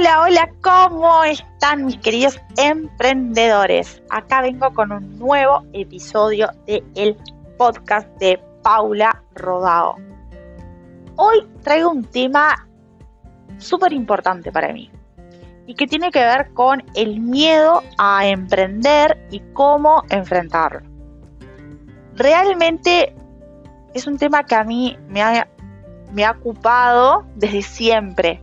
Hola, hola, ¿cómo están mis queridos emprendedores? Acá vengo con un nuevo episodio de el podcast de Paula Rodao. Hoy traigo un tema súper importante para mí y que tiene que ver con el miedo a emprender y cómo enfrentarlo. Realmente es un tema que a mí me ha, me ha ocupado desde siempre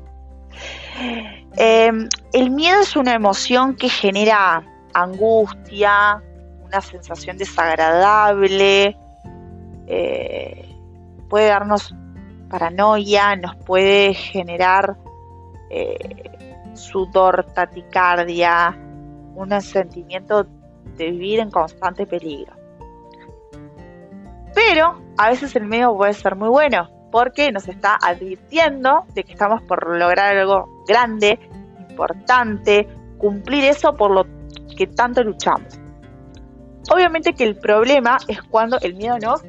Em, el miedo es una emoción que genera angustia, una sensación desagradable, eh, puede darnos paranoia, nos puede generar eh, sudor, taticardia, un sentimiento de vivir en constante peligro. Pero a veces el miedo puede ser muy bueno porque nos está advirtiendo de que estamos por lograr algo grande, importante, cumplir eso por lo que tanto luchamos. Obviamente que el problema es cuando el miedo nos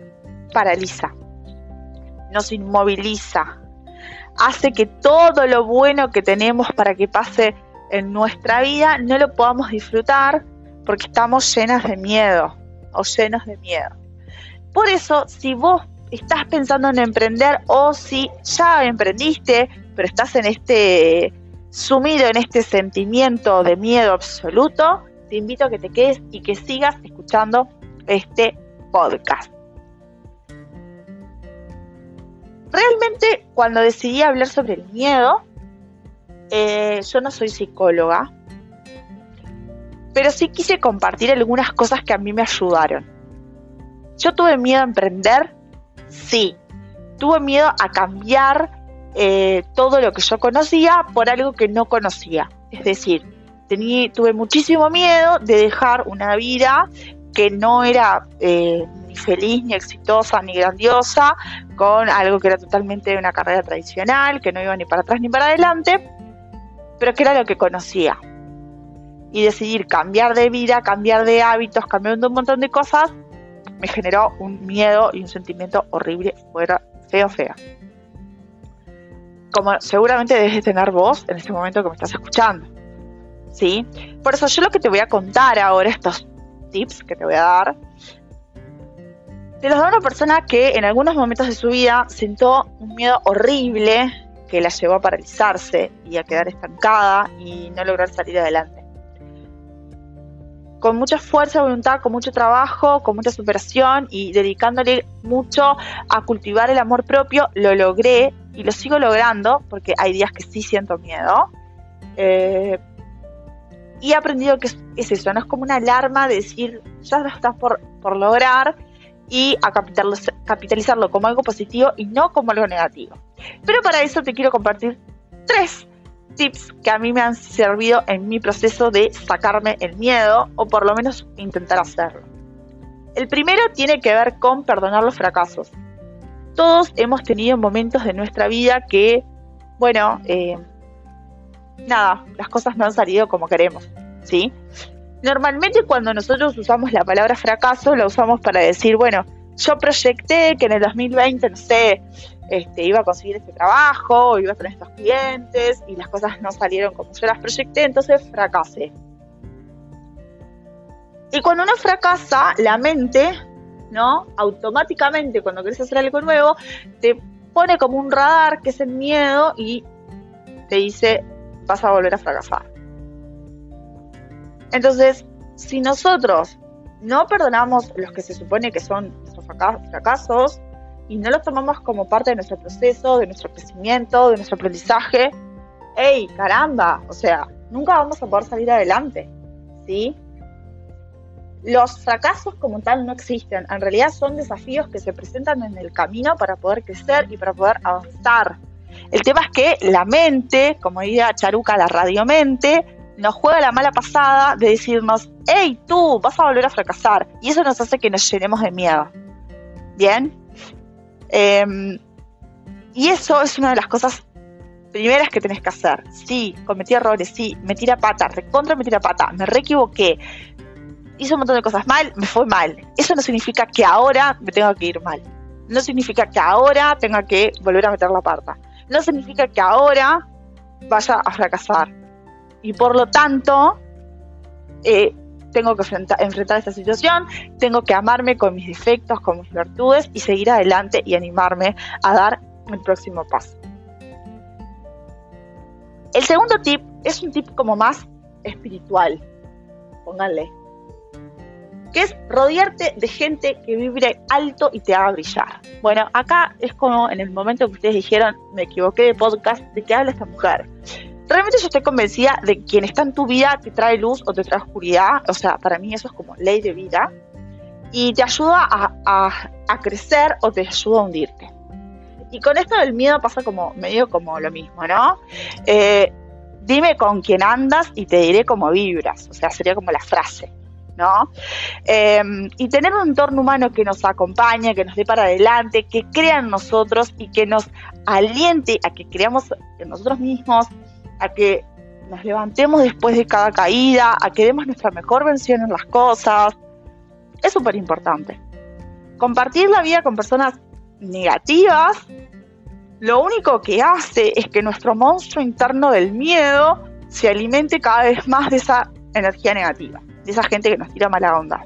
paraliza, nos inmoviliza, hace que todo lo bueno que tenemos para que pase en nuestra vida no lo podamos disfrutar porque estamos llenas de miedo o llenos de miedo. Por eso, si vos estás pensando en emprender o si ya emprendiste, pero estás en este sumido en este sentimiento de miedo absoluto, te invito a que te quedes y que sigas escuchando este podcast. Realmente cuando decidí hablar sobre el miedo, eh, yo no soy psicóloga, pero sí quise compartir algunas cosas que a mí me ayudaron. Yo tuve miedo a emprender Sí, tuve miedo a cambiar eh, todo lo que yo conocía por algo que no conocía. Es decir, tuve muchísimo miedo de dejar una vida que no era eh, ni feliz, ni exitosa, ni grandiosa, con algo que era totalmente una carrera tradicional, que no iba ni para atrás ni para adelante, pero que era lo que conocía. Y decidir cambiar de vida, cambiar de hábitos, cambiar un montón de cosas, me generó un miedo y un sentimiento horrible, fuera feo, fea. Como seguramente debes tener vos en este momento que me estás escuchando. ¿Sí? Por eso yo lo que te voy a contar ahora, estos tips que te voy a dar, te los da una persona que en algunos momentos de su vida sintió un miedo horrible que la llevó a paralizarse y a quedar estancada y no lograr salir adelante con mucha fuerza voluntad, con mucho trabajo, con mucha superación y dedicándole mucho a cultivar el amor propio, lo logré y lo sigo logrando porque hay días que sí siento miedo. Eh, y he aprendido que es, eso, no es como una alarma de decir, ya lo estás por, por lograr y a capitalizarlo como algo positivo y no como algo negativo. Pero para eso te quiero compartir tres tips que a mí me han servido en mi proceso de sacarme el miedo o por lo menos intentar hacerlo. El primero tiene que ver con perdonar los fracasos. Todos hemos tenido momentos de nuestra vida que, bueno, eh, nada, las cosas no han salido como queremos, ¿sí? Normalmente cuando nosotros usamos la palabra fracaso, la usamos para decir, bueno, yo proyecté que en el 2020, no sé, este, iba a conseguir este trabajo, iba a tener estos clientes y las cosas no salieron como yo las proyecté, entonces fracasé. Y cuando uno fracasa, la mente, ¿no? Automáticamente, cuando quieres hacer algo nuevo, te pone como un radar que es el miedo y te dice, vas a volver a fracasar. Entonces, si nosotros no perdonamos los que se supone que son nuestros fracasos, y no lo tomamos como parte de nuestro proceso, de nuestro crecimiento, de nuestro aprendizaje, ¡hey, caramba! O sea, nunca vamos a poder salir adelante, ¿sí? Los fracasos como tal no existen, en realidad son desafíos que se presentan en el camino para poder crecer y para poder avanzar. El tema es que la mente, como diría Charuca, la radiomente, nos juega la mala pasada de decirnos, hey, tú, vas a volver a fracasar. Y eso nos hace que nos llenemos de miedo. ¿Bien? Em, y eso es una de las cosas primeras que tenés que hacer. Sí, cometí errores, sí, me tira pata, recontra me tira pata, me re equivoqué, hice un montón de cosas mal, me fue mal. Eso no significa que ahora me tenga que ir mal. No significa que ahora tenga que volver a meter la pata. No significa que ahora vaya a fracasar. y por lo tanto eh, tengo que enfrentar, esta situación, tengo que amarme con mis defectos, con mis virtudes y seguir adelante y animarme a dar el próximo paso. El segundo tip es un tip como más espiritual, pónganle, que es rodearte de gente que vibre alto y te haga brillar. Bueno, acá es como en el momento que ustedes dijeron, me equivoqué de podcast, ¿de qué habla esta mujer? Realmente yo estoy convencida de que quien está en tu vida te trae luz o te trae oscuridad, o sea, para mí eso es como ley de vida, y te ayuda a, crecer o te ayuda a hundirte. Y con esto del miedo pasa como medio como lo mismo, ¿no? Eh, dime con quién andas y te diré cómo vibras, o sea, sería como la frase. ¿no? Em, y tener un entorno humano que nos acompañe, que nos dé para adelante, que crea en nosotros y que nos aliente a que creamos en nosotros mismos, a que nos levantemos después de cada caída, a que demos nuestra mejor versión en las cosas. Es súper importante. Compartir la vida con personas negativas, lo único que hace es que nuestro monstruo interno del miedo se alimente cada vez más de esa energía negativa esa gente que nos tira mala onda.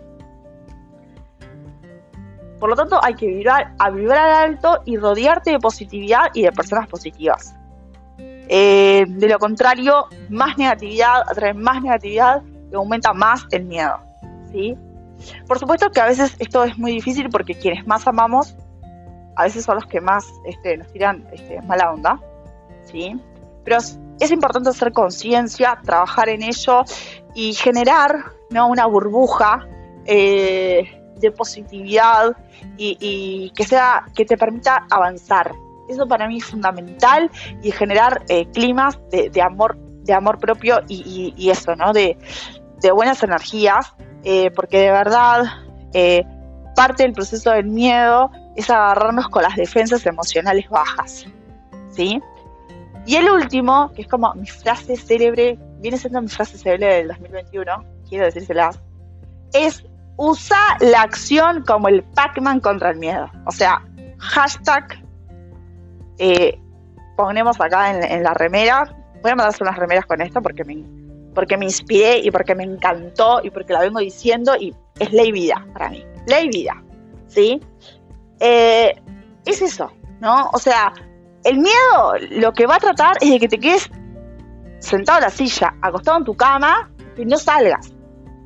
Por lo tanto, hay que vibrar, a vibrar alto y rodearte de positividad y de personas positivas. Eh, de lo contrario, más negatividad atrae más negatividad y aumenta más el miedo. ¿sí? Por supuesto que a veces esto es muy difícil porque quienes más amamos, a veces son los que más este, nos tiran este, mala onda. ¿sí? Pero es importante hacer conciencia, trabajar en ello y generar una burbuja eh, de positividad y, que sea que te permita avanzar. Eso para mí es fundamental y generar eh, climas de, amor de amor propio y, eso, ¿no? De, buenas energías, eh, porque de verdad parte del proceso del miedo es agarrarnos con las defensas emocionales bajas, ¿sí? Y el último, que es como mi frase célebre, viene siendo mi frase célebre del 2021, quiero decírselas, es usa la acción como el Pac-Man contra el miedo. O sea, hashtag, eh, ponemos acá en, la remera, voy a mandarse unas remeras con esto porque me, porque me inspiré y porque me encantó y porque la vengo diciendo y es ley vida para mí, ley vida, ¿sí? Eh, es eso, ¿no? O sea, el miedo lo que va a tratar es de que te quedes sentado en la silla, acostado en tu cama, que no salgas,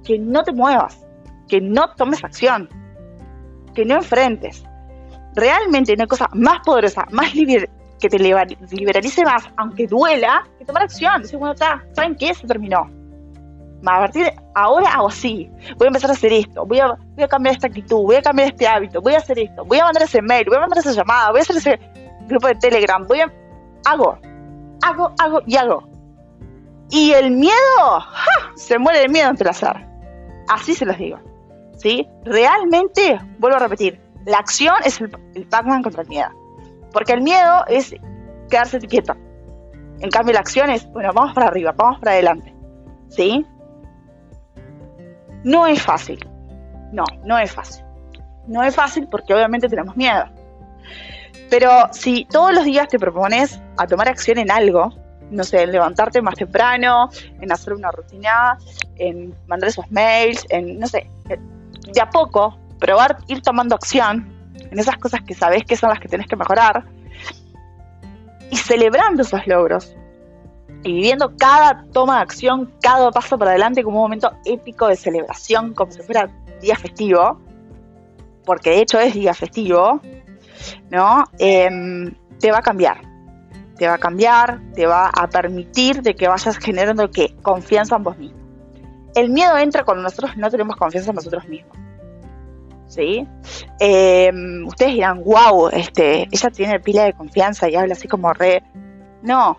que no te muevas, que no tomes acción, que no enfrentes. Realmente hay cosa más poderosa, más que te liberalice más, aunque duela, que tomar acción. Decir, bueno, está, ¿saben qué? Se terminó. A partir de ahora hago así. Voy a empezar a hacer esto. Voy a, voy a cambiar esta actitud. Voy a cambiar este hábito. Voy a hacer esto. Voy a mandar ese mail. Voy a mandar esa llamada. Voy a hacer ese grupo de Telegram, voy a... Hago, hago, hago y hago. Y el miedo, se muere el miedo ante el azar. Así se los digo. ¿Sí? Realmente, vuelvo a repetir, la acción es el, el Pac-Man contra el miedo. Porque el miedo es quedarse quieto. En cambio, la acción es, bueno, vamos para arriba, vamos para adelante. ¿Sí? No es fácil. No, no es fácil. No es fácil porque obviamente tenemos miedo. Pero si todos los días te propones a tomar acción en algo, no sé, en levantarte más temprano, en hacer una rutina, en mandar esos mails, en, no sé, de a poco, probar, ir tomando acción en esas cosas que sabes que son las que tienes que mejorar y celebrando esos logros y viviendo cada toma de acción, cada paso para adelante como un momento épico de celebración, como si fuera día festivo, porque de hecho es día festivo, ¿no? Em, te va a cambiar. Te va a cambiar, te va a permitir de que vayas generando ¿qué? confianza en vos mismo. El miedo entra cuando nosotros no tenemos confianza en nosotros mismos. ¿Sí? Em, ustedes dirán, wow, este, ella tiene pila de confianza y habla así como re. No.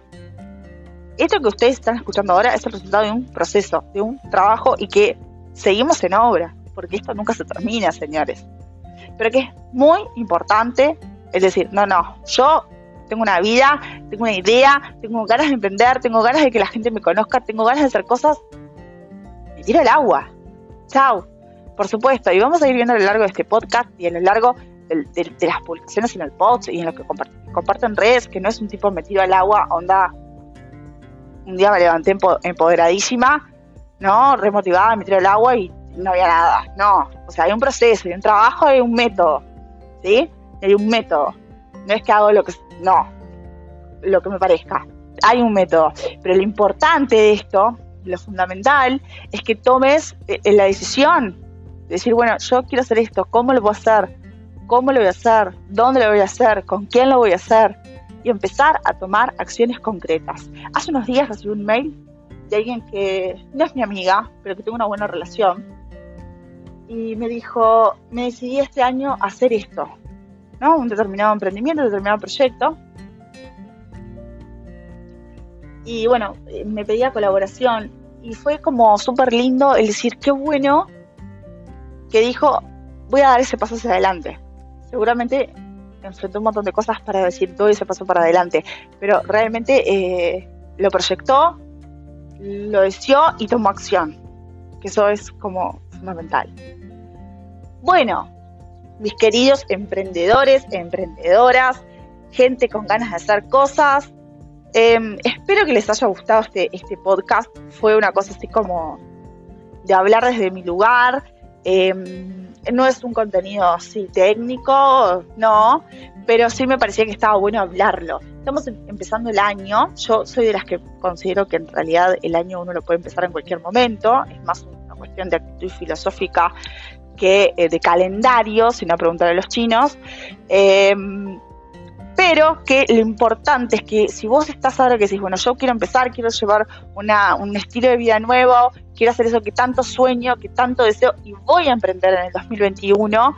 Esto que ustedes están escuchando ahora es el resultado de un proceso, de un trabajo y que seguimos en obra, porque esto nunca se termina, señores pero que es muy importante, es decir, no, no, yo tengo una vida, tengo una idea, tengo ganas de emprender, tengo ganas de que la gente me conozca, tengo ganas de hacer cosas, me tiro al agua. Chao. Por supuesto, y vamos a ir viendo a lo largo de este podcast y a lo largo de, las publicaciones en el post y en lo que comparto, en redes, que no es un tipo metido al agua, onda un día me levanté empoderadísima, ¿no? Remotivada, me tiré el agua y no había nada. No, o sea, hay un proceso, hay un trabajo, hay un método, ¿sí? Hay un método. No es que hago lo que, no, lo que me parezca. Hay un método. Pero lo importante de esto, lo fundamental, es que tomes eh, la decisión. De decir, bueno, yo quiero hacer esto, ¿cómo lo a hacer? ¿Cómo lo voy a hacer? ¿Dónde lo voy a hacer? ¿Con quién lo voy a hacer? Y empezar a tomar acciones concretas. Hace unos días recibí un mail de alguien que no es mi amiga, pero que tengo una buena relación. Y me dijo, me decidí este año hacer esto, ¿no? Un determinado emprendimiento, un determinado proyecto. Y bueno, me pedía colaboración y fue como súper lindo el decir, qué bueno que dijo, voy a dar ese paso hacia adelante. Seguramente enfrentó un montón de cosas para decir todo ese paso para adelante, pero realmente eh, lo proyectó, lo deseó y tomó acción, que eso es como fundamental. Bueno, mis queridos emprendedores, emprendedoras, gente con ganas de hacer cosas, em, espero que les haya gustado este, este podcast. Fue una cosa así como de hablar desde mi lugar. Em, no es un contenido así técnico, no, pero sí me parecía que estaba bueno hablarlo. Estamos em, empezando el año, yo soy de las que considero que en realidad el año uno lo puede empezar en cualquier momento, es más una cuestión de actitud filosófica que eh, de calendario, si no preguntar a los chinos. Em, pero que lo importante es que si vos estás ahora que decís, bueno, yo quiero empezar, quiero llevar un estilo de vida nuevo, quiero hacer eso que tanto sueño, que tanto deseo y voy a emprender en el 2021,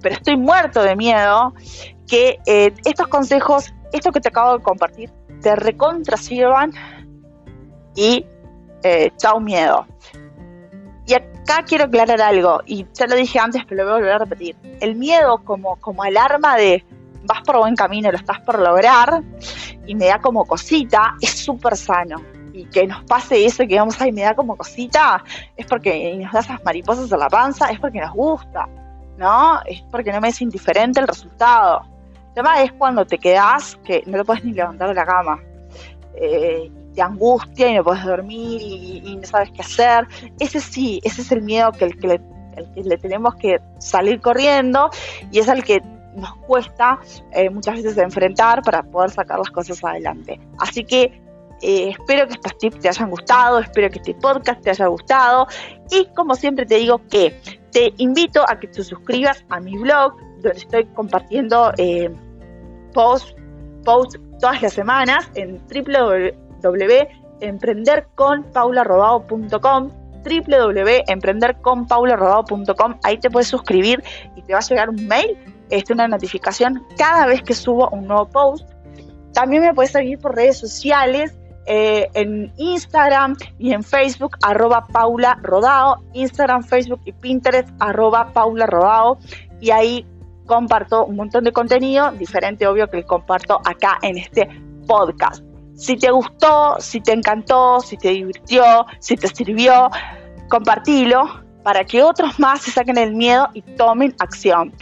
pero estoy muerto de miedo, que eh, estos consejos, esto que te acabo de compartir, te recontra sirvan y eh, chao miedo. Y acá quiero aclarar algo, y ya lo dije antes, pero lo voy a volver a repetir. El miedo como, como alarma de vas por buen camino, lo estás por lograr, y me da como cosita, es súper sano. Y que nos pase eso, que vamos, ay, me da como cosita, es porque nos da esas mariposas en la panza, es porque nos gusta, ¿no? Es porque no me es indiferente el resultado. El tema es cuando te quedas que no te puedes ni levantar de la cama. Eh, te angustia y no puedes dormir y, no sabes qué hacer. Ese sí, ese es el miedo que, el le, que le tenemos que salir corriendo y es el que nos cuesta eh, muchas veces enfrentar para poder sacar las cosas adelante. Así que eh, espero que estos tips te hayan gustado, espero que este podcast te haya gustado y como siempre te digo que te invito a que te suscribas a mi blog donde estoy compartiendo eh, posts post todas las semanas en www.emprenderconpaularodao.com www.emprenderconpaularodao.com ahí te puedes suscribir y te va a llegar un mail este, una notificación cada vez que subo un nuevo post. También me puedes seguir por redes sociales, eh, en Instagram y en Facebook, arroba Paula Rodao, Instagram, Facebook y Pinterest, arroba Paula Rodao, y ahí comparto un montón de contenido, diferente obvio que comparto acá en este podcast. Si te gustó, si te encantó, si te divirtió, si te sirvió, compartilo para que otros más se saquen el miedo y tomen acción.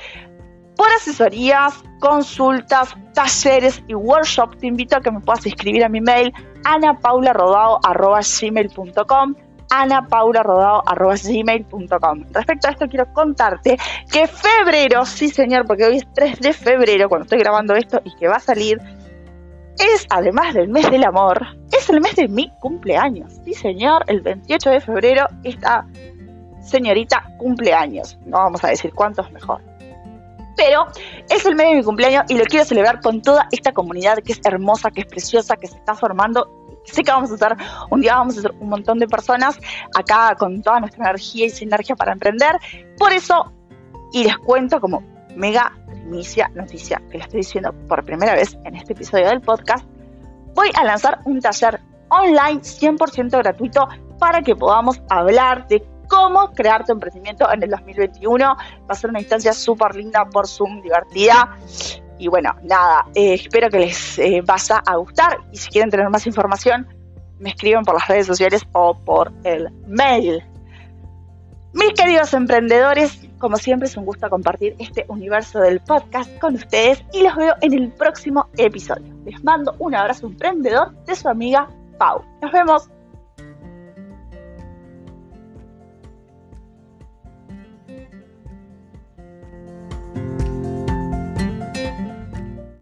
Por asesorías, consultas, talleres y workshops, te invito a que me puedas escribir a mi mail anapaularrodao.gmail.com anapaularrodao.gmail.com Respecto a esto quiero contarte que febrero, sí señor, porque hoy es 3 de febrero cuando estoy grabando esto y que va a salir, es además del mes del amor, es el mes de mi cumpleaños. Sí señor, el 28 de febrero esta señorita cumpleaños. No vamos a decir cuántos mejor pero es el mes de mi cumpleaños y lo quiero celebrar con toda esta comunidad que es hermosa, que es preciosa, que se está formando. Sé que vamos a estar, un día vamos a ser un montón de personas acá con toda nuestra energía y sinergia para emprender. Por eso, y les cuento como mega primicia noticia que les estoy diciendo por primera vez en este episodio del podcast, voy a lanzar un taller online 100% gratuito para que podamos hablar de cómo crear tu emprendimiento en el 2021. Va a ser una instancia súper linda por Zoom, divertida. Y bueno, nada, eh, espero que les eh, vaya a gustar y si quieren tener más información, me escriben por las redes sociales o por el mail. Mis queridos emprendedores, como siempre es un gusto compartir este universo del podcast con ustedes y los veo en el próximo episodio. Les mando un abrazo emprendedor de su amiga Pau. Nos vemos.